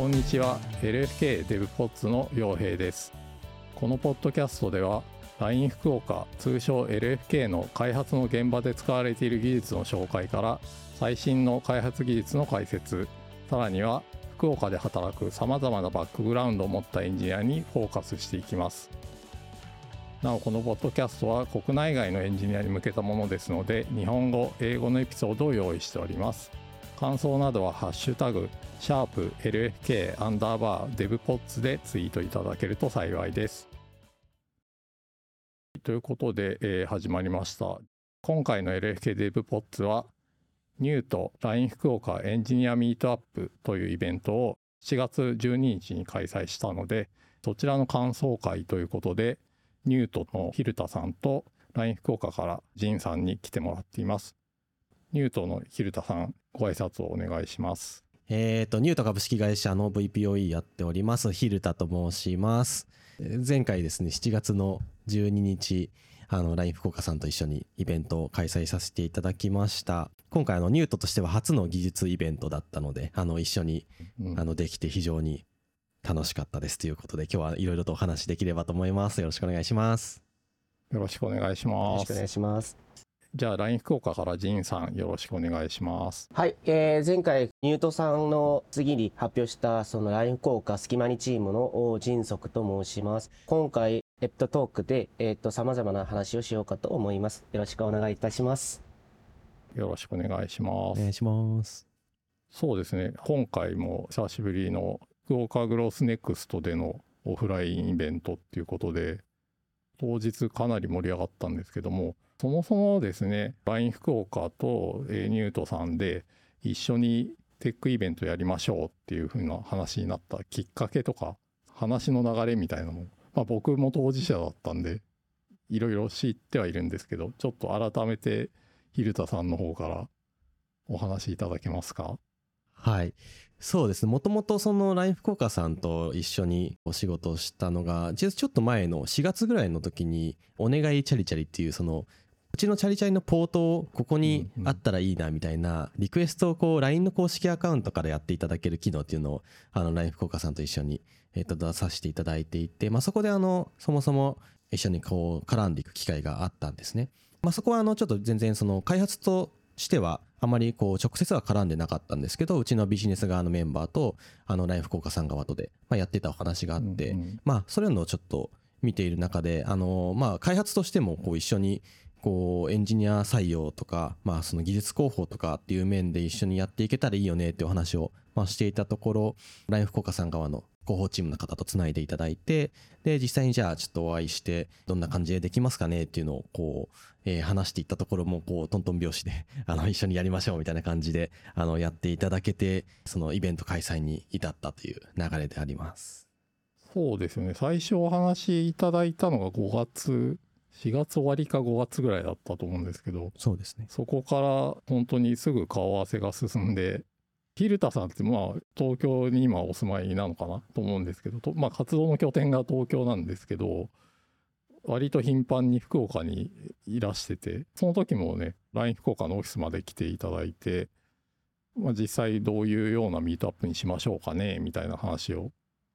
こんにちは。LFK デブポッツの陽平です。このポッドキャストでは LINE 福岡通称 LFK の開発の現場で使われている技術の紹介から最新の開発技術の解説さらには福岡で働くさまざまなバックグラウンドを持ったエンジニアにフォーカスしていきます。なおこのポッドキャストは国内外のエンジニアに向けたものですので日本語英語のエピソードを用意しております。感想などはハッシュタグシャープ LFK アンダーバーデブポッツでツイートいただけると幸いですということで、えー始まりました今回の LFK デブポッツはニュート LINE 福岡エンジニアミートアップというイベントを7月12日に開催したのでそちらの感想会ということでニュートの蛭田さんと LINE 福岡からジンさんに来てもらっています。ニュートの蛭田さん、ご挨拶をお願いします。えー、と、ニュート株式会社の VPOE やっております、蛭田と申します。えー前回ですね、7月の12日、あの、LINE 福岡さんと一緒にイベントを開催させていただきました。今回、あの、ニュートとしては初の技術イベントだったので、あの、一緒に、うんあの、できて非常に楽しかったですということで、今日はいろいろとお話しできればと思います。よろしくお願いします。よろしくお願いしよろますしくお願い。します。じゃあ LINE 福岡からジンさん、よろしくお願いします。はい、えー前回ニュートさんの次に発表したその LINE 効果隙間にチームの迅速と申します。今回エプトトークでえっと様々な話をしようかと思います。よろしくお願いいたします。よろしくお願いします。お願いします。そうですね、今回も久しぶりの福岡グロースネクストでのオフラインイベントっていうことで、当日かなり盛り上がったんですけども、そもそもですね、LINE 福岡とニュートさんで一緒にテックイベントやりましょうっていう風な話になったきっかけとか、話の流れみたいなのも、まあ僕も当事者だったんで、いろいろ知ってはいるんですけど、ちょっと改めて、蛭田さんの方からお話しいただけますか？はい。そうですね。もともとその LINE 福岡さんと一緒にお仕事をしたのが、実はちょっと前の4月ぐらいの時に、お願いチャリチャリっていうその、うちのチャリチャリのポートをここにあったらいいなみたいなリクエストをこう LINE の公式アカウントからやっていただける機能っていうのをあの LINE 福岡さんと一緒にえっと出させていただいていて、まあ、そこであのそもそも一緒にこう絡んでいく機会があったんですね。まあ、そこはあのちょっと全然その開発としてはあまりこう直接は絡んでなかったんですけどうちのビジネス側のメンバーとあの LINE 福岡さん側とでまあやってたお話があって、まあそういうのをちょっと見ている中であのまあ開発としてもこう一緒にこうエンジニア採用とかまあその技術広報とかっていう面で一緒にやっていけたらいいよねってお話をまあしていたところ LINE 福岡さん側の広報チームの方とつないでいただいてで実際にじゃあちょっとお会いしてどんな感じでできますかねっていうのをこう、えー話していったところもこうトントン拍子で あの一緒にやりましょうみたいな感じであのやっていただけてそのイベント開催に至ったという流れであります。そうですね。最初お話しいただいたのが5月、4月終わりか5月ぐらいだったと思うんですけど、そうですね。そこから本当にすぐ顔合わせが進んで、蛭田さんってまあ東京に今お住まいなのかなと思うんですけど、とまあ活動の拠点が東京なんですけど、割と頻繁に福岡にいらしてて、その時もね、LINE 福岡のオフィスまで来ていただいて、まあ、実際どういうようなミートアップにしましょうかね、みたいな話を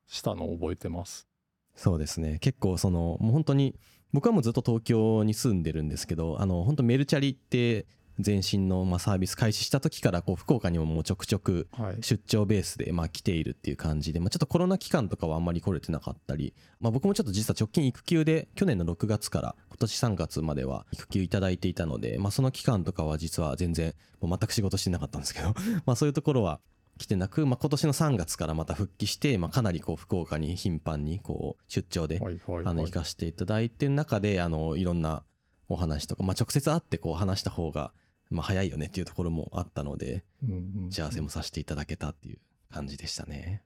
したのを覚えてます。そうですね。結構その、もう本当に、僕はもうずっと東京に住んでるんですけど、あの、本当メルチャリって前身のまあサービス開始した時から、こう、福岡にももうちょくちょくはい。出張ベースでまあ来ているっていう感じで、まあ、ちょっとコロナ期間とかはあんまり来れてなかったり、まあ、僕もちょっと実は直近育休で去年の6月から今年3月までは育休いただいていたので、まあ、その期間とかは実は全然もう全く仕事してなかったんですけど まあそういうところは来てなく、まあ、今年の3月からまた復帰して、まあ、かなりこう福岡に頻繁にこう出張で行かせていただいてる中であのいろんなお話とか、まあ、直接会ってこう話した方がまあ早いよねっていうところもあったので幸せもさせていただけたっていう感じでしたね。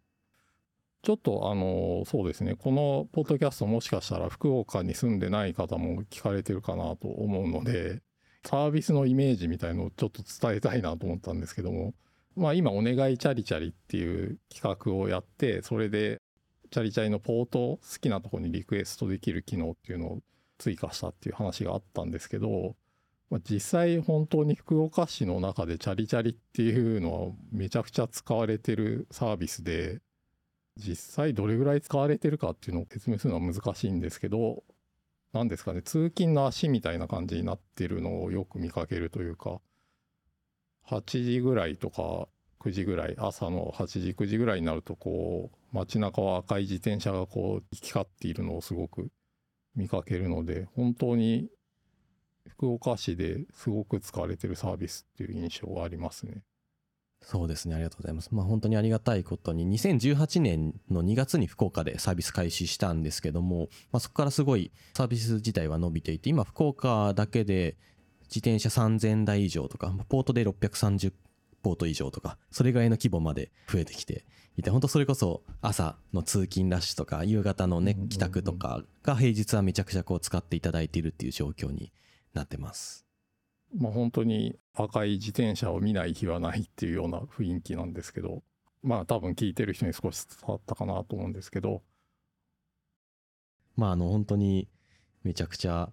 ちょっとあのそうですね。このポッドキャストもしかしたら福岡に住んでない方も聞かれてるかなと思うのでサービスのイメージみたいのをちょっと伝えたいなと思ったんですけどもまあ今お願いチャリチャリっていう企画をやってそれでチャリチャリのポートを好きなところにリクエストできる機能っていうのを追加したっていう話があったんですけど、まあ、実際本当に福岡市の中でチャリチャリっていうのはめちゃくちゃ使われてるサービスで実際どれぐらい使われてるかっていうのを説明するのは難しいんですけど、何ですかね、通勤の足みたいな感じになってるのをよく見かけるというか、8時ぐらいとか9時ぐらい、朝の8時、9時ぐらいになると、こう、街中は赤い自転車がこう、行き交っているのをすごく見かけるので、本当に福岡市ですごく使われてるサービスっていう印象がありますね。そうですね、ありがとうございます。まあ本当にありがたいことに、2018年の2月に福岡でサービス開始したんですけども、まあ、そこからすごいサービス自体は伸びていて、今福岡だけで自転車3000台以上とか、ポートで630ポート以上とか、それぐらいの規模まで増えてきていて、本当それこそ朝の通勤ラッシュとか、夕方のね、帰宅とかが平日はめちゃくちゃこう使っていただいているっていう状況になってます。まあ本当に赤い自転車を見ない日はないっていうような雰囲気なんですけど、まあ多分聞いてる人に少し伝わったかなと思うんですけど、まああの本当にめちゃくちゃ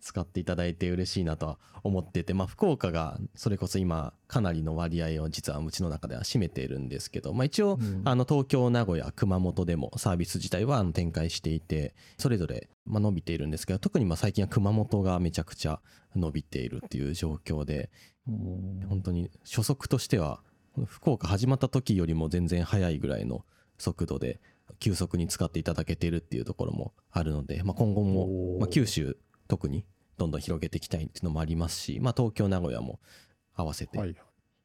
使っていただいて嬉しいなとは思ってて、まあ福岡がそれこそ今かなりの割合を実はうちの中では占めているんですけど、まあ一応うん。あの東京、名古屋、熊本でもサービス自体はあの展開していて、それぞれまあ伸びているんですけど、特にまあ最近は熊本がめちゃくちゃ伸びているっていう状況で、うん。本当に初速としては福岡始まった時よりも全然速いぐらいの速度で急速に使っていただけているっていうところもあるので、まあ、今後おも、ー。まあ、九州特にどんどん広げていきたいっていうのもありますし、まあ、東京名古屋も合わせてはい。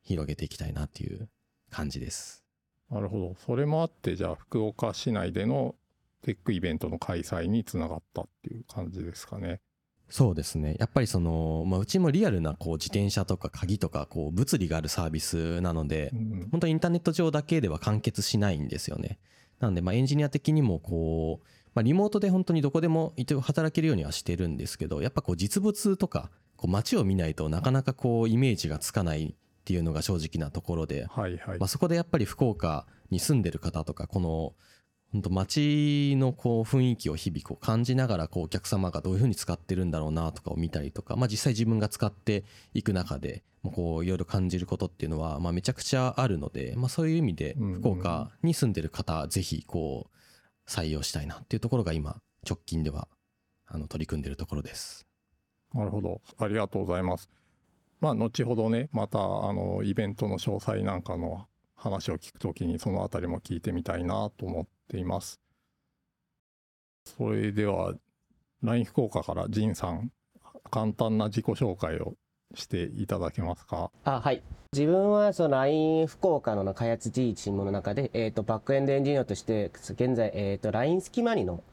広げていきたいなっていう感じです。なるほど。それもあって、じゃあ福岡市内でのテックイベントの開催につながったっていう感じですかね。そうですね。やっぱりその、まあ、うちもリアルなこう自転車とか鍵とかこう物理があるサービスなのでう、ん。本当にインターネット上だけでは完結しないんですよね。なので、まあ、エンジニア的にもこう、まあ、リモートで本当にどこでも一応働けるようにはしてるんですけど、やっぱこう実物とか、こう街を見ないとなかなかこうイメージがつかないっていうのが正直なところで、はいはいまあ、。そこでやっぱり福岡に住んでる方とか、この、本当街のこう雰囲気を日々こう感じながらこうお客様がどういうふうに使ってるんだろうなとかを見たりとか、まあ、実際自分が使っていく中でこういろいろ感じることっていうのはまあめちゃくちゃあるので、まあ、そういう意味で福岡に住んでる方ぜひこう採用したいなっていうところが今直近ではあの取り組んでるところです。なるほど。ありがとうございます。まあ、後ほどね、また、あの、イベントの詳細なんかの話を聞くときに、そのあたりも聞いてみたいなと思っています。それでは、LINE 福岡から仁さん、簡単な自己紹介をしていただけますか？あはい自分はその LINE 福岡の開発 G チームの中で、えー、とバックエンドエンジニアとして現在、えー、と LINE スキマニの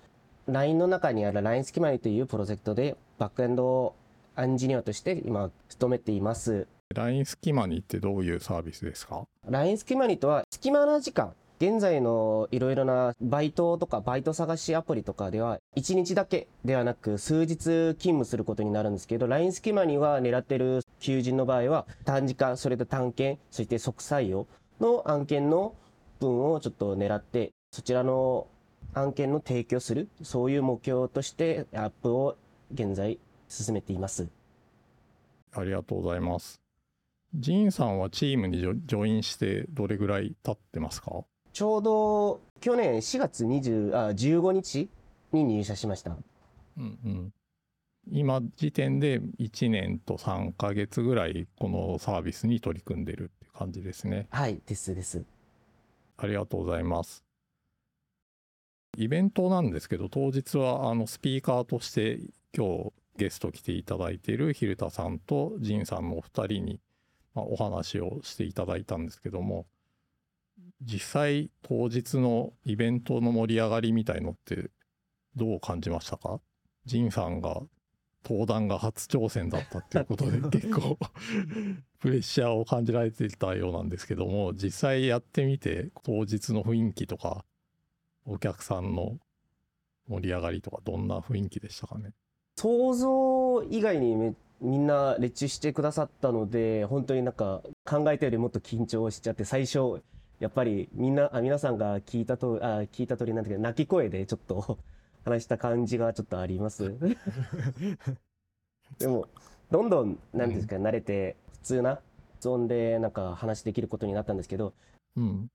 LINE の中にある LINE スキマニというプロジェクトでバックエンドエンジニアとして今勤めています LINE スキマニってどういうサービスですか？LINE スキマニとは隙間な時間現在のいろいろなバイトとかバイト探しアプリとかでは1日だけではなく数日勤務することになるんですけど LINE スキマニは狙ってる求人の場合は短時間それと短検そして即採用の案件の分をちょっと狙ってそちらの案件の提供するそういう目標としてアップを現在進めています。ありがとうございます。仁さんはチームにジョジョインしてどれぐらい経ってますか？ちょうど去年4月20あ15日に入社しました。うんうん、今時点で1年と3ヶ月ぐらいこのサービスに取り組んでるって感じですね。はい、ですです。ありがとうございます。イベントなんですけど当日はあのスピーカーとして今日ゲスト来ていただいている蛭田さんと仁さんのお二人に、まあ、お話をしていただいたんですけども実際当日のイベントの盛り上がりみたいのってどう感じましたか？仁さんが登壇が初挑戦だったっていうことで 結構プレッシャーを感じられていたようなんですけども実際やってみて当日の雰囲気とかお客さんの盛り上がりとかどんな雰囲気でしたかね？想像以外にめみんな熱中してくださったので、本当になんか考えたよりもっと緊張しちゃって、最初、やっぱりみんな、あ皆さんが聞いたとあ聞いた通りなんだけど、泣き声でちょっと 話した感じがちょっとあります。でも、どんどん、なんですか、慣れて、普通な発音でなんか話できることになったんですけど、うん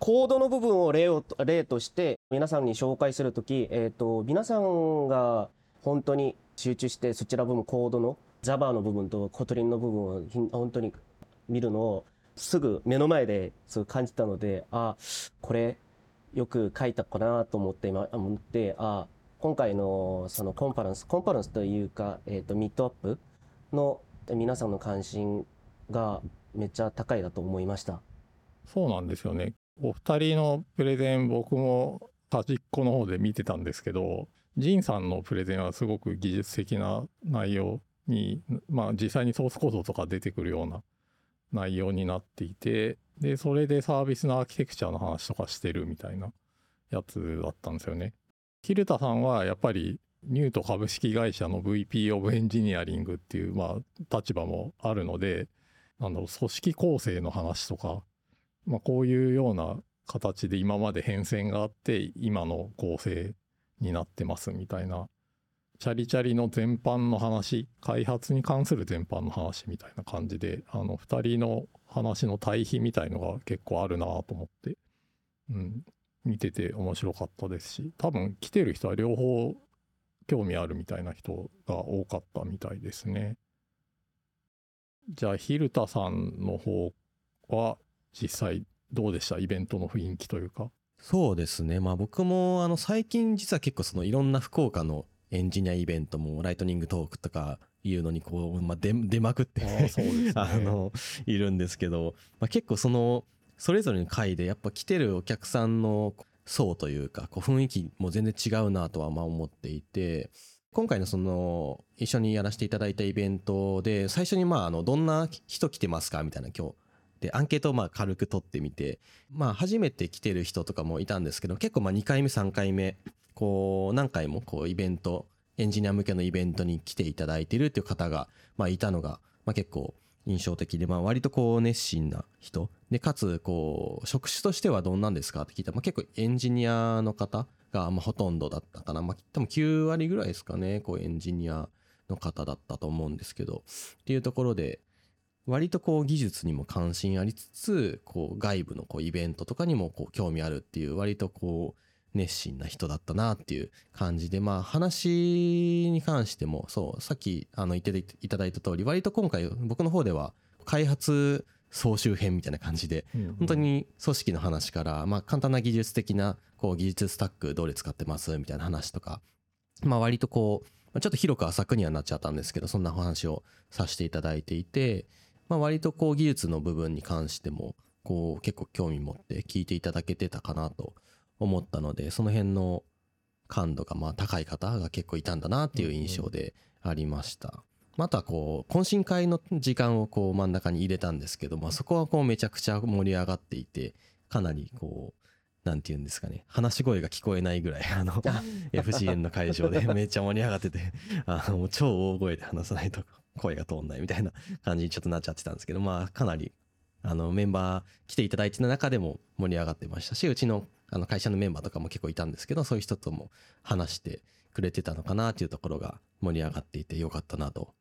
コードの部分を例を例として皆さんに紹介するとき、えーと、皆さんが本当に集中してそちら部分コードの Java の部分と Kotlin の部分を本当に見るのをすぐ目の前でそう感じたのであこれよく書いたかなと思って今思ってあ今回のそのコンファレンスコンファレンスというか、えーと、ミートアップの皆さんの関心がめっちゃ高いだと思いました。そうなんですよね。お二人のプレゼン僕も端っこの方で見てたんですけどジンさんのプレゼンはすごく技術的な内容にまあ実際にソースコードとか出てくるような内容になっていてでそれでサービスのアーキテクチャの話とかしてるみたいなやつだったんですよね。キルタさんはやっぱりニュート株式会社の VP オブエンジニアリングっていうまあ立場もあるのであの組織構成の話とかまあ、こういうような形で今まで変遷があって今の構成になってますみたいなチャリチャリの全般の話開発に関する全般の話みたいな感じであの2人の話の対比みたいのが結構あるなと思って、うん、見てて面白かったですし多分来てる人は両方興味あるみたいな人が多かったみたいですね。じゃあ、蛭田さんの方は実際どうでした？イベントの雰囲気というか。そうですね。まあ僕もあの最近実は結構そのいろんな福岡のエンジニアイベントもライトニングトークとかいうのにこう、まあ、出出まくって あのいるんですけど、まあ、結構そのそれぞれの回でやっぱ来てるお客さんの層というかこう雰囲気も全然違うなとはまあ思っていて今回のその一緒にやらせていただいたイベントで最初にまああのどんな人来てますかみたいな今日でアンケートをまあ軽く取ってみてまあ初めて来てる人とかもいたんですけど結構まあ2回目3回目こう何回もこうイベントエンジニア向けのイベントに来ていただいているっていう方がまあいたのがまあ結構印象的でまあ割とこう熱心な人。でかつこう職種としてはどんなんですかって聞いたらまあ結構エンジニアの方がまあほとんどだったかな。まあ多分9割ぐらいですかね。こうエンジニアの方だったと思うんですけど。っていうところで割とこう技術にも関心ありつつ、こう外部のこうイベントとかにもこう興味あるっていう割とこう熱心な人だったなっていう感じで、まあ話に関してもそう、さっきあの言っていただいた通り、割と今回僕の方では開発総集編みたいな感じで、本当に組織の話から、まあ簡単な技術的なこう技術スタックどれ使ってますみたいな話とか、まあ割とこう、ちょっと広く浅くにはなっちゃったんですけど、そんなお話をさせていただいていて、まあ、割とこう技術の部分に関してもこう結構興味持って聞いていただけてたかなと思ったのでその辺の感度がまあ高い方が結構いたんだなっていう印象でありました。またこう懇親会の時間をこう真ん中に入れたんですけど、まあ、そこはこうめちゃくちゃ盛り上がっていてかなりこうなんて言うんですかね話し声が聞こえないぐらいあの FCN の会場でめっちゃ盛り上がっててあの超大声で話さないと声が通んないみたいな感じにちょっとなっちゃってたんですけど、まあ、かなり、あの、メンバー来ていただいてた中でも盛り上がってましたし、うちのあの会社のメンバーとかも結構いたんですけど、そういう人とも話してくれてたのかなっていうところが盛り上がっていてよかったなと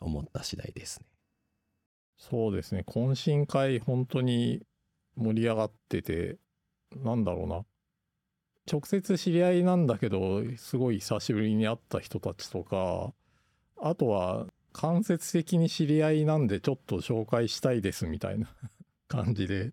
思った次第ですね。そうですね。懇親会本当に盛り上がってて、なんだろうな。直接知り合いなんだけど、すごい久しぶりに会った人たちとか、あとは間接的に知り合いなんでちょっと紹介したいですみたいな。感じで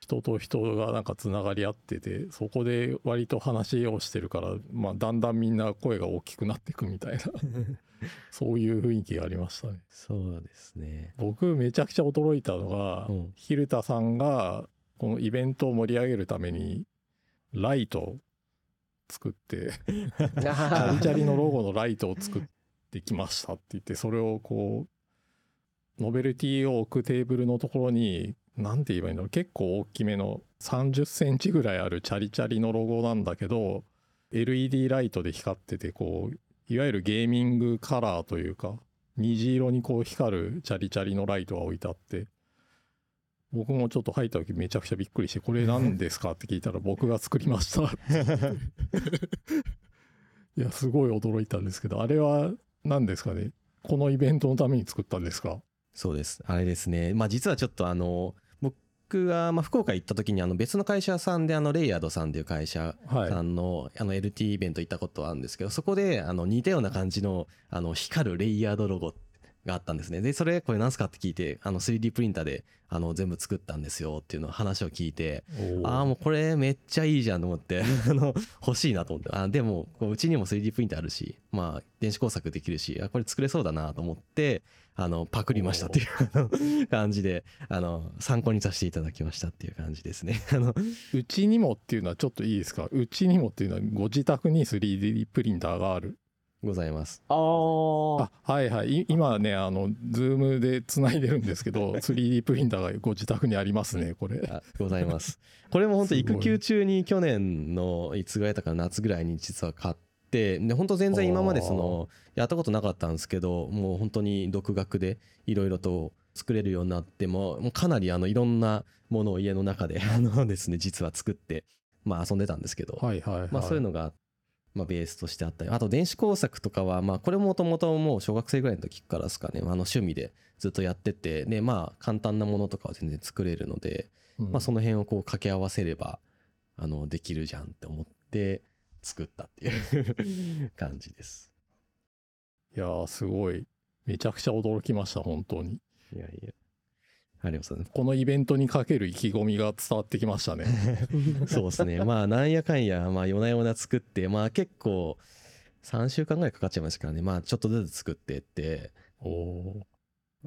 人と人がなんかつながり合っててそこで割と話をしてるから、まあ、だんだんみんな声が大きくなっていくみたいな。そういう雰囲気がありましたね。そうですね。僕めちゃくちゃ驚いたのが、うん、蛭田さんがこのイベントを盛り上げるためにライト作って チャリチャリのロゴのライトを作ってできましたって言って、それをこう、ノベルティを置くテーブルのところに、何て言えばいいんだろう、結構大きめの30センチぐらいあるチャリチャリのロゴなんだけど、LED ライトで光ってて、こう、いわゆるゲーミングカラーというか、虹色にこう光るチャリチャリのライトが置いてあって、僕もちょっと入った時めちゃくちゃびっくりして、これ何ですかって聞いたら僕が作りました いや、すごい驚いたんですけど、あれは何ですかね？このイベントのために作ったんですか？そうです。あれですね。まあ実はちょっとあの、僕僕が、まあ、福岡行った時にあの別の会社さんであのレイヤードさんっていう会社はいさんのあの LT イベント行ったことあるんですけどそこであの似たような感じのあの光るレイヤードロゴがあったんですね。でそれこれ何すかって聞いてあの 3D プリンターであの全部作ったんですよっていうのを話を聞いてああもうこれめっちゃいいじゃんと思って あの欲しいなと思って。あでもこううちにも 3D プリンターあるしまあ電子工作できるしあこれ作れそうだなと思ってあのパクりましたっていう感じであの参考にさせていただきましたっていう感じですね。あのうちにもっていうのはちょっといいですか？うちにもっていうのはご自宅に 3D プリンターがあるございます。あはいはい。い今ねあのズームでつないでるんですけど 3D プリンターがご自宅にありますねこれ。あございます。これも本当育休中に去年のいつぐらいだったかな夏ぐらいに実は買ってで本当全然今までそのやったことなかったんですけどもう本当に独学でいろいろと作れるようになってももうかなりあのいろんなものを家の中であのですね実は作ってまあ遊んでたんですけど、はいはいはい。まあそういうのがまあベースとしてあったりあと電子工作とかはまあこれもともともう小学生ぐらいの時からですかねあの趣味でずっとやっててでまあ簡単なものとかは全然作れるのでうんまあ、その辺をこう掛け合わせればあのできるじゃんって思って作ったっていう 感じです。いやーすごいめちゃくちゃ驚きました本当にいやいや。ありがとうございこのイベントにかける意気込みが伝わってきましたねます。そうですね。まあなんやかんや、まあ夜な夜な作って、まあ結構3週間ぐらいかかっちゃいましたからね。まあちょっとずつ作ってって、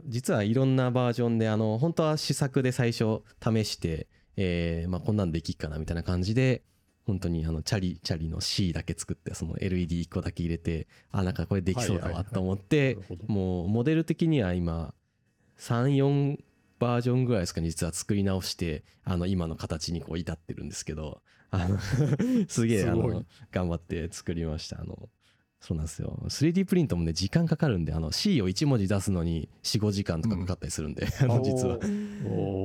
実はいろんなバージョンで、あの、本当は試作で最初試して、えー、まあこんなんできっかなみたいな感じで、本当にあのチャリチャリの C だけ作ってその LED1 個だけ入れてあなんかこれできそうだわと思ってもうモデル的には今34バージョンぐらいですかね実は作り直してあの今の形にこう至ってるんですけどあの すげえあの頑張って作りました。あのそうなんですよ。3D プリントもね時間かかるんであの C を1文字出すのに45時間とかかかったりするんで、あの実は。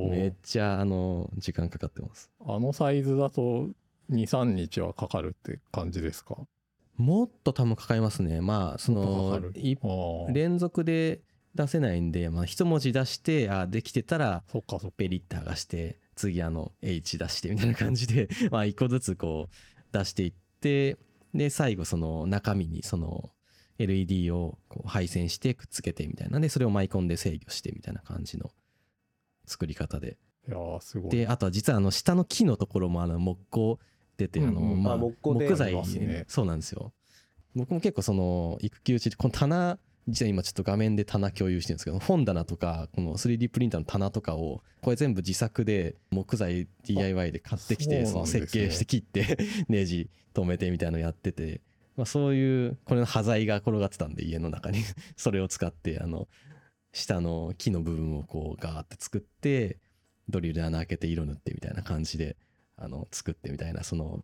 めっちゃあの時間かかってます。あのサイズだと23日はかかるって感じですか？もっと多分かかりますね。まあその連続で出せないんで、まあ、一文字出してあできてたらそっかそっか。ペリッて剥がして次あの H 出してみたいな感じで まあ一個ずつこう出していってで最後その中身にその LED をこう配線してくっつけてみたいな。でそれをマイコンで制御してみたいな感じの作り方で。いやーすごい。であとは実はあの下の木のところもあの木工出てあの、まああ木材ねそうなんですよ。僕も結構その育休中でこの棚実は今ちょっと画面で棚共有してるんですけど本棚とかこの 3D プリンターの棚とかをこれ全部自作で木材 DIY で買ってきてその設計して切って ネジ止めてみたいなのやってて、まあ、そういうこれの端材が転がってたんで家の中に。それを使ってあの下の木の部分をこうガーって作ってドリルで穴開けて色塗ってみたいな感じであの作ってみたいなその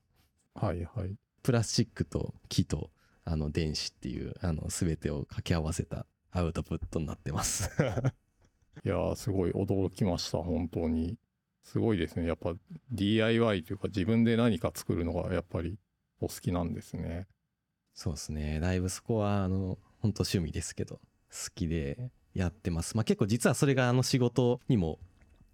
はいはい。プラスチックと木とあの電子っていうあの全てを掛け合わせたアウトプットになってます。いやーすごい驚きました本当にすごいですねやっぱ DIY というか自分で何か作るのがやっぱりお好きなんですねそうですね。だいぶそこはあの本当趣味ですけど好きでやってます。まあ結構実はそれがあの仕事にも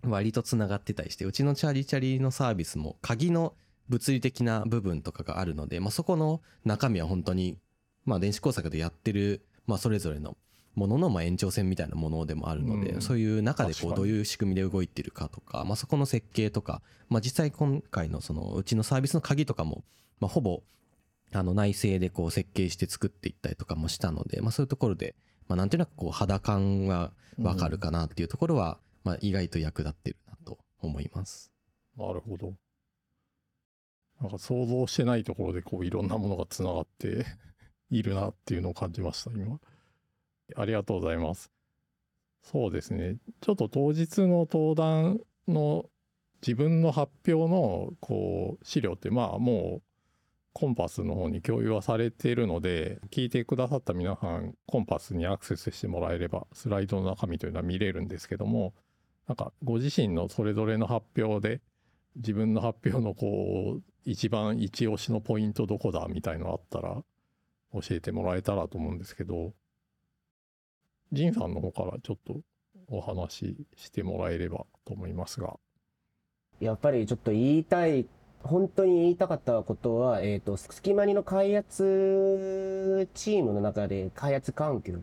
割とつながってたりしてうちのチャリチャリのサービスも鍵の物理的な部分とかがあるので、まあ、そこの中身は本当にまあ電子工作でやってるまあそれぞれのもののまあ延長線みたいなものでもあるので、うん。そういう中でこうどういう仕組みで動いてるかとか、まあ、そこの設計とか、まあ、実際今回のそのうちのサービスの鍵とかも、まあ、ほぼあの内製でこう設計して作っていったりとかもしたので、まあ、そういうところで、まあ、なんとなくこう肌感がわかるかなっていうところは、まあ、意外と役立ってるなと思います。なるほどなんか想像してないところでこういろんなものがつながって いるなっていうのを感じました今。ありがとうございます。そうですね。ちょっと当日の登壇の自分の発表のこう資料ってまあもうコンパスの方に共有はされているので聞いてくださった皆さんコンパスにアクセスしてもらえればスライドの中身というのは見れるんですけどもなんかご自身のそれぞれの発表で自分の発表のこう一番一押しのポイントどこだみたいのあったら教えてもらえたらと思うんですけど仁さんの方からちょっとお話ししてもらえればと思いますが。やっぱりちょっと言いたい、本当に言いたかったことは、えっ、と、隙間にの開発チームの中で開発環境、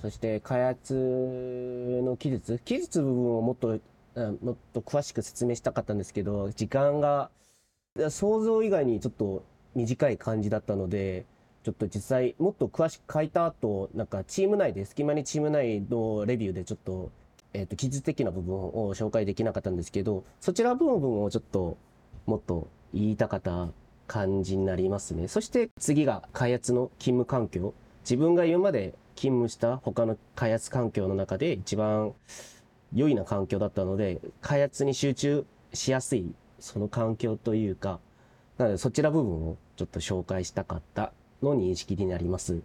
そして開発の技術、技術部分をもっと、もっと詳しく説明したかったんですけど、時間が想像以外にちょっと短い感じだったので、ちょっと実際もっと詳しく書いた後、なんかチーム内で、隙間にチーム内のレビューでちょっと、えっ、と、技術的な部分を紹介できなかったんですけど、そちら部分をちょっともっと言いたかった感じになりますね。そして次が開発の勤務環境。自分が今まで勤務した他の開発環境の中で一番良いな環境だったので、開発に集中しやすいその環境というか、なのでそちら部分をちょっと紹介したかったの認識になります。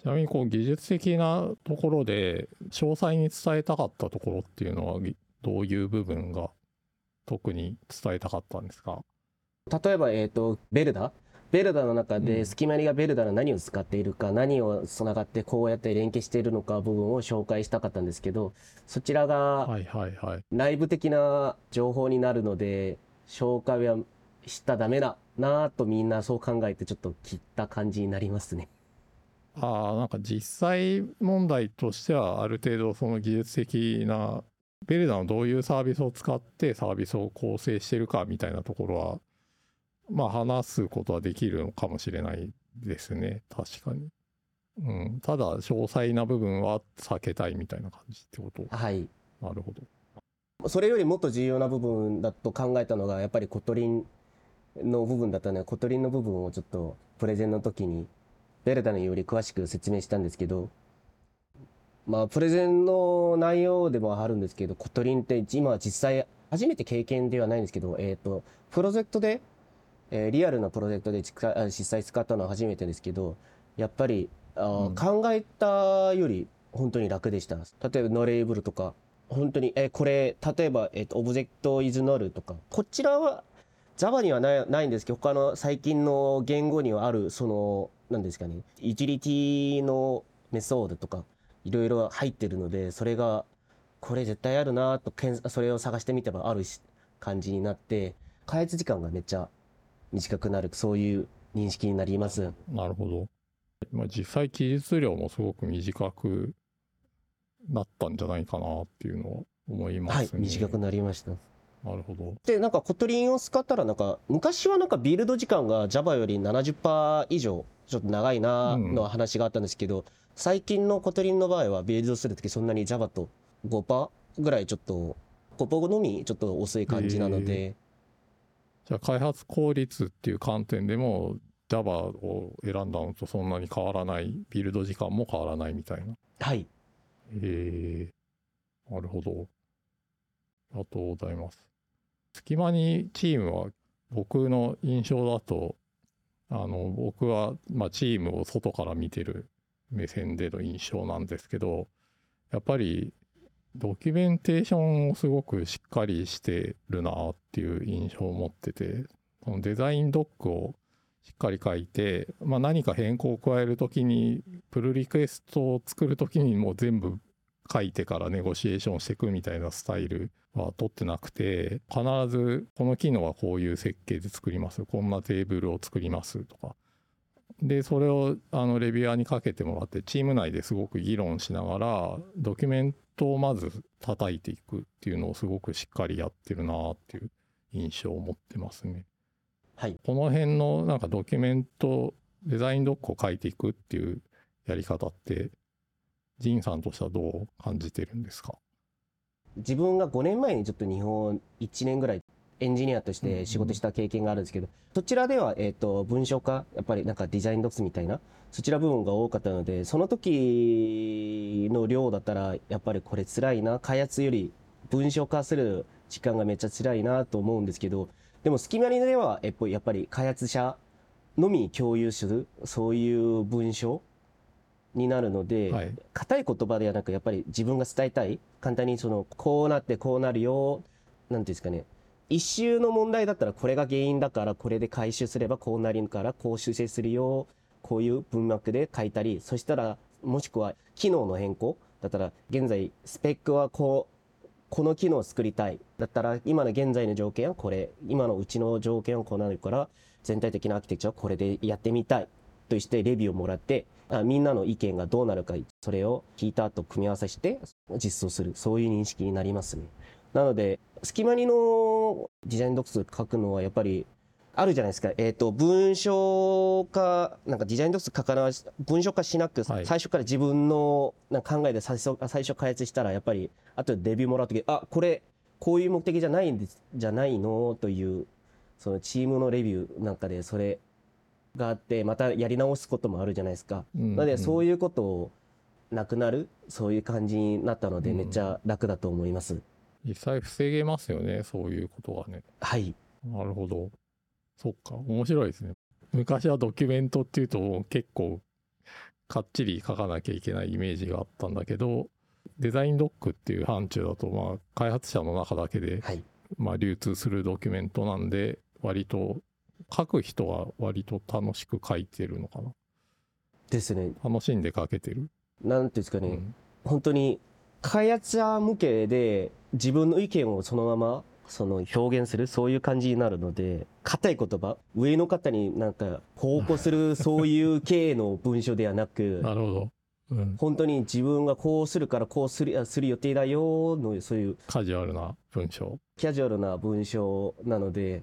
ちなみにこう技術的なところで詳細に伝えたかったところっていうのはぎどういう部分が特に伝えたかったんですか？例えば、えっ、と、ベルダ？ベルダの中うんで、スキマリがベルダの何を使っているか、何をつながってこうやって連携しているのか部分を紹介したかったんですけど、そちらがはいはいはい。内部的な情報になるので、紹介はしたらダメだなぁとみんなそう考えてちょっと切った感じになりますね。ああ、なんか実際問題としてはある程度その技術的なベルダのどういうサービスを使ってサービスを構成してるかみたいなところはまあ話すことはできるのかもしれないですね確かに。うん、ただ詳細な部分は避けたいみたいな感じってこと？はい。なるほど。それよりもっと重要な部分だと考えたのが、やっぱり Kotlin の部分だったので、 Kotlin の部分をちょっとプレゼンの時に、ベルダのより詳しく説明したんですけど、まあ、プレゼンの内容でもあるんですけど、 Kotlin って今実際、初めて経験ではないんですけど、えっ、と、プロジェクトで、えーリアルなプロジェクトで実際使ったのは初めてですけど、やっぱり、あーうん考えたより本当に楽でした。例えば、ノレーブルとか、本当に、えーこれ、例えば、えっ、と、オブジェクト is null とか、こちらは Java にはないないんですけど、他の最近の言語にはある、その、なんですかね、ユーティリティのメソードとか、いろいろ入ってるので、それが、これ絶対あるなと、けんそれを探してみてばあるし感じになって、開発時間がめっちゃ短くなる、そういう認識になります。なるほど。まあ、実際記述量もすごく短くなったんじゃないかなっていうのは思いますね。はい、短くなりました。なるほど。で、なんか Kotlin を使ったら、なんか、昔はなんかビルド時間が Java より70%以上、ちょっと長いなうんの話があったんですけど、最近の Kotlin の場合はビルドするときそんなに Java と5%ぐらいちょっと、5%のみちょっと遅い感じなので、じゃあ開発効率っていう観点でも Java を選んだのとそんなに変わらない、ビルド時間も変わらないみたいな。はい。えー、なるほど。ありがとうございます。隙間にチームは僕の印象だと、あの、僕は、まあ、チームを外から見てる目線での印象なんですけど、やっぱりドキュメンテーションをすごくしっかりしてるなっていう印象を持ってて、そのデザインドックをしっかり書いて、まあ、何か変更を加えるときに、プルリクエストを作るときにもう全部書いてからネゴシエーションしていくみたいなスタイルは取ってなくて、必ずこの機能はこういう設計で作ります。こんなテーブルを作りますとか。で、それをあのレビュアーにかけてもらって、チーム内ですごく議論しながら、ドキュメントをまず叩いていくっていうのをすごくしっかりやってるなっていう印象を持ってますね。はい。この辺のなんかドキュメント、デザインドックを書いていくっていうやり方って、ジンさんとしてはどう感じてるんですか？自分が5年前にちょっと日本1年ぐらいエンジニアとして仕事した経験があるんですけど、そちらでは、えっ、と、文章化、やっぱりなんかデザインドックスみたいな、そちら部分が多かったので、その時の量だったら、やっぱりこれ辛いな、開発より文章化する時間がめっちゃ辛いなと思うんですけど、でも、隙間にでは、やっぱりやっぱり開発者のみ共有する、そういう文章になるので、はい。硬い言葉ではなく、やっぱり自分が伝えたい。簡単にその、こうなってこうなるよ。なんていうんですかね。一周の問題だったらこれが原因だからこれで回収すればこうなるからこう修正するよ。こういう文脈で書いたり、そしたらもしくは機能の変更だったら現在スペックはこう、この機能を作りたい。だったら今の現在の条件はこれ。今のうちの条件はこうなるから全体的なアーキテクチャはこれでやってみたいとしてレビューをもらってあみんなの意見がどうなるかそれを聞いた後組み合わせして実装する。そういう認識になりますね。なので隙間にのデザインドックス書くのはやっぱりあるじゃないですか。えっ、と、文章化、なんかデザインドス書かない、文章化しなく、はい最初から自分のな考えで最初最初開発したら、やっぱり、あとでレビューもらうとき、あ、これ、こういう目的じゃないんです、じゃないの？という、そのチームのレビューなんかでそれがあって、またやり直すこともあるじゃないですか。うんなので、そういうことをなくなる、そういう感じになったので、うんめっちゃ楽だと思います。実際防げますよねそういうことがねはい。なるほどそっか面白いですね昔はドキュメントっていうと結構かっちり書かなきゃいけないイメージがあったんだけどデザインドックっていう範疇だとまあ開発者の中だけではい。まあ流通するドキュメントなんで割と書く人は割と楽しく書いてるのかなですね。楽しんで書けてる、なんていうんですかね。うん本当に開発者向けで自分の意見をそのままその表現するそういう感じになるので硬い言葉上の方になんか方向するそういう系の文章ではなく なるほど、うん、本当に自分がこうするからこうするあする予定だよのそういうカジュアルな文章。キャジュアルな文章なので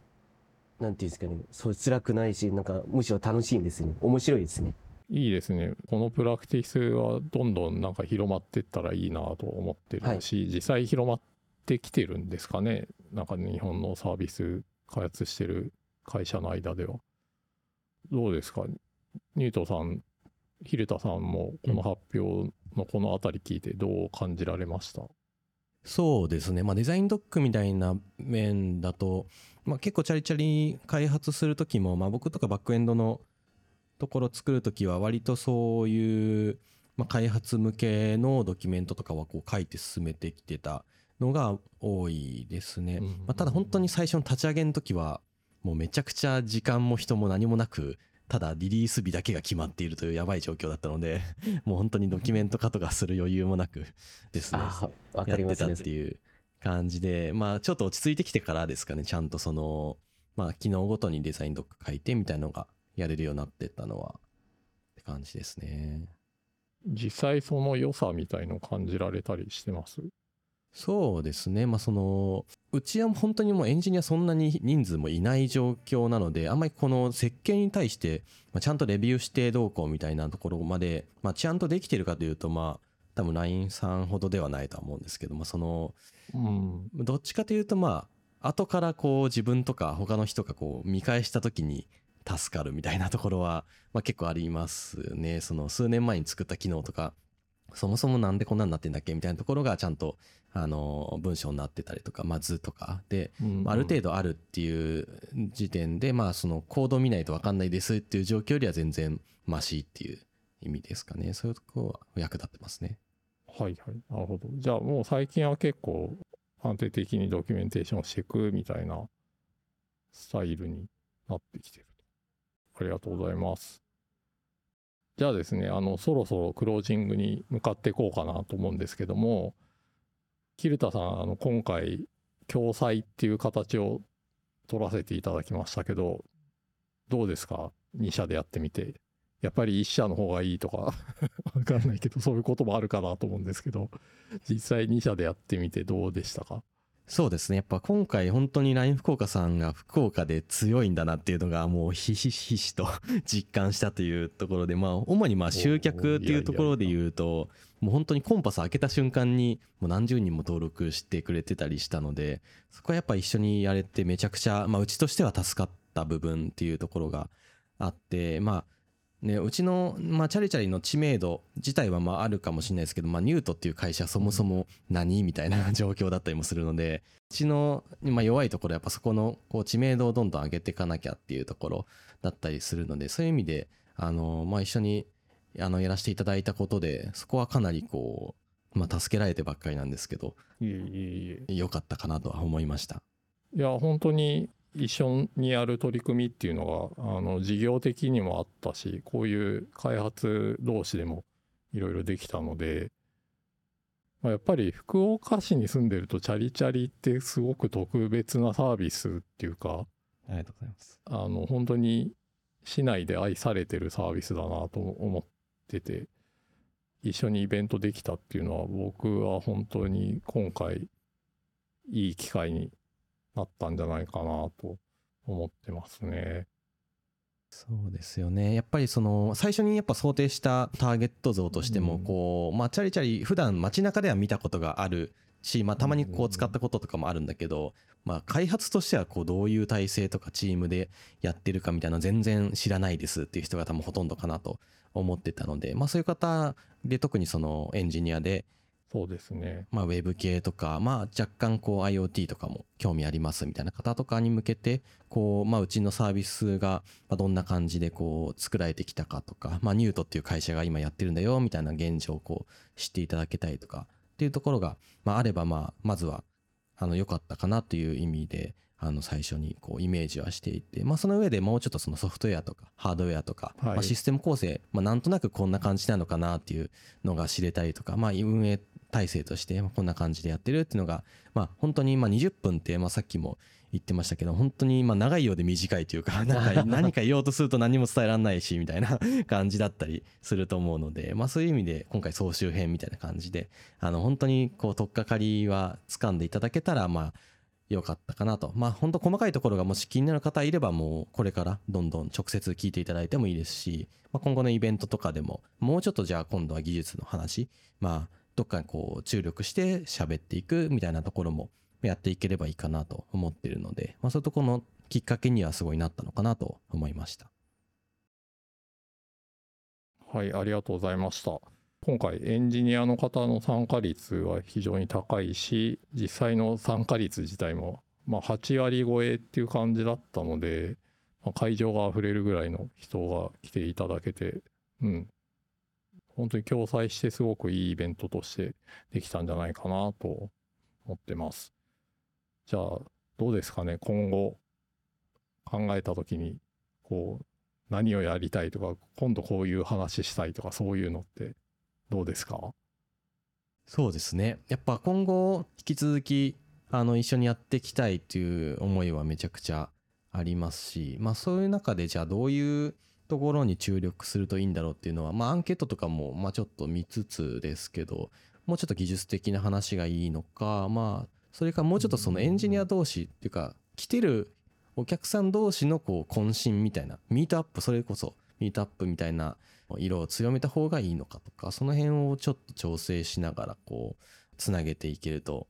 なんていうんですかねそう辛くないしなんかむしろ楽しいんですね。面白いですね。いいですね。このプラクティスはどんどんなんか広まっていったらいいなと思ってるし、実際広まってきてるんですかね。なんか日本のサービス開発してる会社の間では。どうですか？ニュートさん蛭田さんもこの発表のこの辺り聞いてどう感じられました、そうですね、まあ、デザインドックみたいな面だと、まあ、結構チャリチャリ開発する時も、まあ、僕とかバックエンドのところ作る時は割とそういう、まあ、開発向けのドキュメントとかはこう書いて進めてきてたのが多いですね。うんまあ、ただ本当に最初の立ち上げの時はもうめちゃくちゃ時間も人も何もなくただリリース日だけが決まっているというやばい状況だったので もう本当にドキュメント化とかする余裕もなくですねやってたかりますねっていう感じでまあちょっと落ち着いてきてからですかねちゃんとそのまあ機能ごとにデザインドック書いてみたいなのがやれるようになってったのはって感じですね。実際その良さみたいの感じられたりしてます？そうですね。まあその、うちは本当にもうエンジニアそんなに人数もいない状況なので、あんまりこの設計に対して、まあ、ちゃんとレビューしてどうこうみたいなところまで、まあちゃんとできてるかというと、まあ多分 LINE さんほどではないとは思うんですけども、その、うんどっちかというとまあ、後からこう自分とか他の人がこう見返した時に助かるみたいなところは、まあ結構ありますね。その数年前に作った機能とか、そもそもなんでこんなになってんだっけみたいなところがちゃんと、あの、文章になってたりとか、まあ図とかで、うんある程度あるっていう時点で、まあそのコードを見ないと分かんないですっていう状況よりは全然マシっていう意味ですかね。そういうところは役立ってますね。はいはい。なるほど。じゃあもう最近は結構安定的にドキュメンテーションしていくみたいなスタイルになってきてると。ありがとうございます。じゃあですね、あの、そろそろクロージングに向かっていこうかなと思うんですけども、キルタさん、あの、今回、共済っていう形を取らせていただきましたけど、どうですか ?2 社でやってみて。やっぱり1社の方がいいとか わかんないけど、そういうこともあるかなと思うんですけど、実際2社でやってみてどうでしたか？そうですね。やっぱ今回本当に LINE 福岡さんが福岡で強いんだなっていうのがもうひしひしと 実感したというところで、まあ主にまあ集客っていうところで言うと、もう本当にコンパス開けた瞬間にもう何十人も登録してくれてたりしたので、そこはやっぱ一緒にやれてめちゃくちゃ、まあうちとしては助かった部分っていうところがあって、まあね、うちの、まあ、チャリチャリの知名度自体はまああるかもしれないですけど、まあ、ニュートっていう会社そもそも何みたいな状況だったりもするので、うちの、まあ、弱いところやっぱそこのこう知名度をどんどん上げていかなきゃっていうところだったりするので、そういう意味で、あの、まあ、一緒に、あの、やらせていただいたことで、そこはかなりこう、まあ、助けられてばっかりなんですけど、いえいえいえ。良かったかなとは思いました。いや、本当に一緒にやる取り組みっていうのが、あの、事業的にもあったし、こういう開発同士でもいろいろできたので、まあ、やっぱり福岡市に住んでるとチャリチャリってすごく特別なサービスっていうかありがとうございます。あの本当に市内で愛されてるサービスだなと思ってて一緒にイベントできたっていうのは僕は本当に今回いい機会になったんじゃないかなと思ってますね。そうですよね。やっぱりその最初にやっぱ想定したターゲット像としてもうんこう、まあチャリチャリ普段街中では見たことがあるし、まあたまにこう使ったこととかもあるんだけど、まあ開発としてはこうどういう体制とかチームでやってるかみたいなの全然知らないですっていう人が多分ほとんどかなと思ってたので、まあそういう方で特にそのエンジニアでそうですね。まあ、ウェブ系とか、まあ、若干こう IoT とかも興味ありますみたいな方とかに向けて、こう、まあ、うちのサービスがまあどんな感じでこう作られてきたかとか、まあ、ニュートっていう会社が今やってるんだよみたいな現状をこう知っていただけたりとかっていうところが、まあ、あれば、まあ、まずは、あの、良かったかなという意味で、あの、最初にこうイメージはしていて、まあ、その上でもうちょっとそのソフトウェアとかハードウェアとか、はいまあ、システム構成、まあ、なんとなくこんな感じなのかなっていうのが知れたりとか、まあ、運営体制としてまあこんな感じでやってるっていうのが、まあ、本当にまあ20分って、まあ、さっきも言ってましたけど本当にまあ長いようで短いというか なんか何か言おうとすると何も伝えられないしみたいな 感じだったりすると思うので、まあ、そういう意味で今回総集編みたいな感じであの本当にこう取っかかりは掴んでいただけたらまあ良かったかなと。まあ本当細かいところがもし気になる方いればもうこれからどんどん直接聞いていただいてもいいですし、まあ、今後のイベントとかでももうちょっとじゃあ今度は技術の話、まあどっかにこう注力して喋っていくみたいなところもやっていければいいかなと思ってるので、まあそういうとこのきっかけにはすごいなったのかなと思いました。はい、ありがとうございました。今回エンジニアの方の参加率は非常に高いし、実際の参加率自体も、まあ、8割超えっていう感じだったので、まあ、会場が溢れるぐらいの人が来ていただけて、うん。本当に共催してすごくいいイベントとしてできたんじゃないかなと思ってます。じゃあ、どうですかね、今後考えたときに、こう、何をやりたいとか、今度こういう話したいとか、そういうのってどうですか？そうですね。やっぱ今後引き続きあの一緒にやっていきたいっていう思いはめちゃくちゃありますし、まあそういう中でじゃあどういうところに注力するといいんだろうっていうのは、まあアンケートとかもまあちょっと見つつですけど、もうちょっと技術的な話がいいのか、まあそれかもうちょっとそのエンジニア同士っていうか、来てるお客さん同士のこう懇親みたいな、ミートアップ、それこそミートアップみたいな色を強めた方がいいのかとか、その辺をちょっと調整しながらこう、つなげていけると、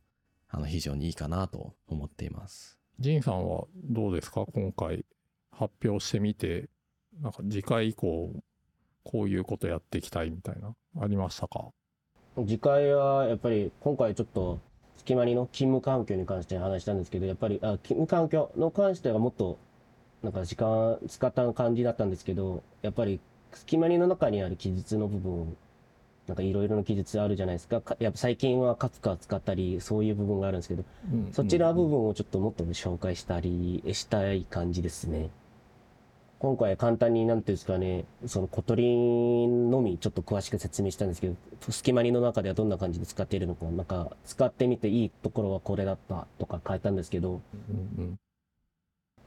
あの、非常にいいかなと思っています。ジンさんはどうですか？今回発表してみて、なんか次回以降、こういうことやっていきたいみたいな、ありましたか？次回はやっぱり今回ちょっとスキマニの勤務環境に関して話したんですけどやっぱりあ勤務環境の関してはもっとなんか時間使った感じだったんですけどやっぱりスキマニの中にある技術の部分なんかいろいろな技術あるじゃないですか。かやっぱ最近は Kafka 使ったりそういう部分があるんですけどうんそちら部分をちょっともっと紹介したりしたい感じですね。今回は簡単になんていうんですかね、その Kotlin のみちょっと詳しく説明したんですけど、隙間にの中ではどんな感じで使っているのか、なんか使ってみていいところはこれだったとか書いたんですけど、うんうん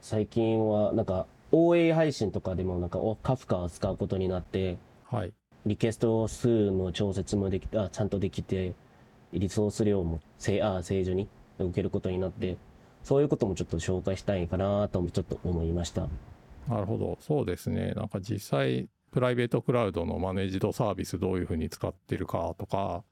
最近はなんか OA 配信とかでもなんかおカフカを使うことになって、はい。リクエスト数の調節もできあちゃんとできて、リソース量も正あ正常に受けることになって、そういうこともちょっと紹介したいかなともちょっと思いました。なるほど。そうですね。なんか実際、プライベートクラウドのマネージドサービスどういうふうに使ってるかとか、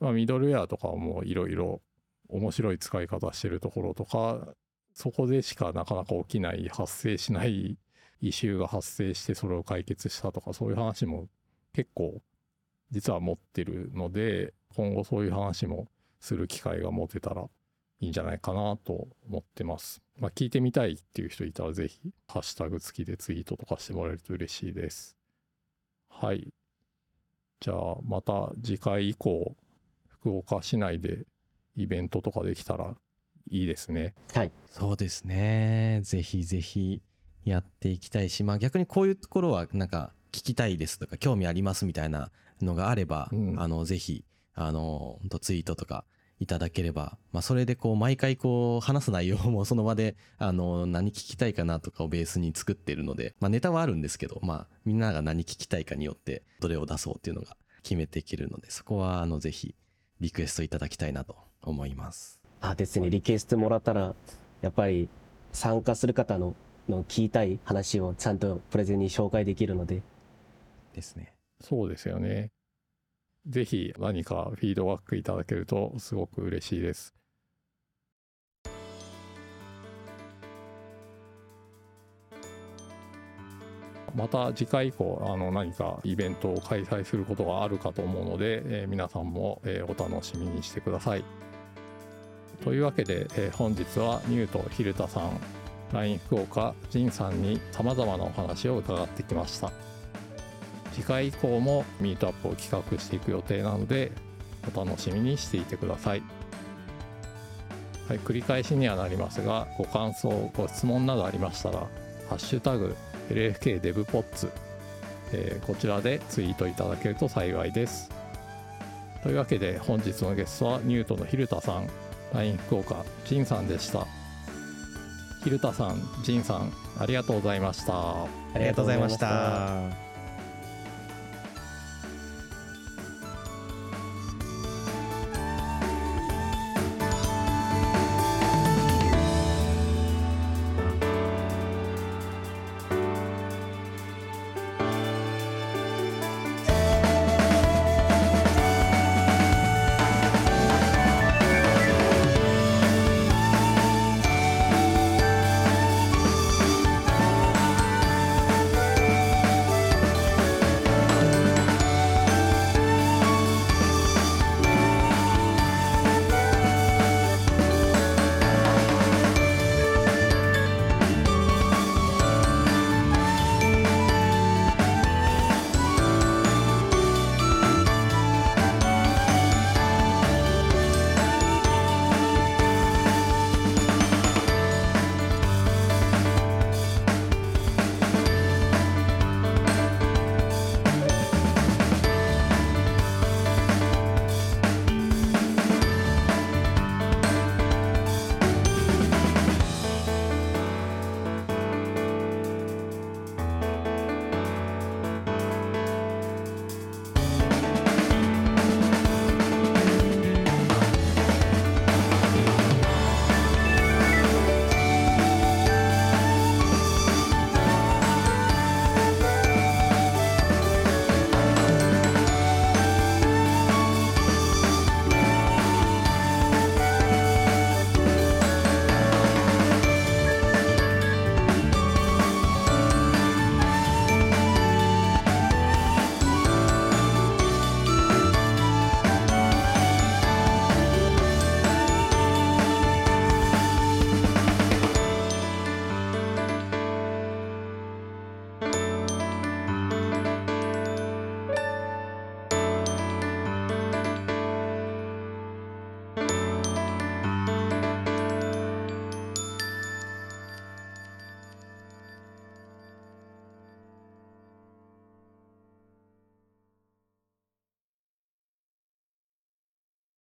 まあ、ミドルウェアとかもいろいろ面白い使い方してるところとか、そこでしかなかなか起きない、発生しないイシューが発生してそれを解決したとか、そういう話も結構実は持ってるので、今後そういう話もする機会が持てたらいいんじゃないかなと思ってます。まあ、聞いてみたいっていう人いたらぜひ、ハッシュタグ付きでツイートとかしてもらえると嬉しいです。はい。じゃあ、また次回以降、福岡市内でイベントとかできたらいいですね。はい。そうですね。ぜひぜひやっていきたいし、まあ逆にこういうところはなんか聞きたいですとか興味ありますみたいなのがあれば、うんあのぜひあの、本当ツイートとかいただければ、まあ、それでこう、毎回こう、話す内容もその場で、あの、何聞きたいかなとかをベースに作ってるので、まあ、ネタはあるんですけど、まあ、みんなが何聞きたいかによって、どれを出そうっていうのが決めていけるので、そこは、あの、ぜひ、リクエストいただきたいなと思います。あですね、リクエストもらったら、やっぱり参加する方のの聞きたい話をちゃんとプレゼンに紹介できるので。ですね。そうですよね。ぜひ何かフィードバックいただけるとすごく嬉しいです。また次回以降あの何かイベントを開催することがあるかと思うので、えー、皆さんも、えー、お楽しみにしてください。というわけで、えー、本日はニュート・ヒルタさん LINE 福岡仁さんにさまざまなお話を伺ってきました次回以降もミートアップを企画していく予定なのでお楽しみにしていてください。はい、繰り返しにはなりますがご感想ご質問などありましたら「ハッシュタグ #LFK デブポッツ」えー、こちらでツイートいただけると幸いです。というわけで本日のゲストはニュートの蛭田さん LINE 福岡仁さんでした。蛭田さん仁さんありがとうございました。ありがとうございました。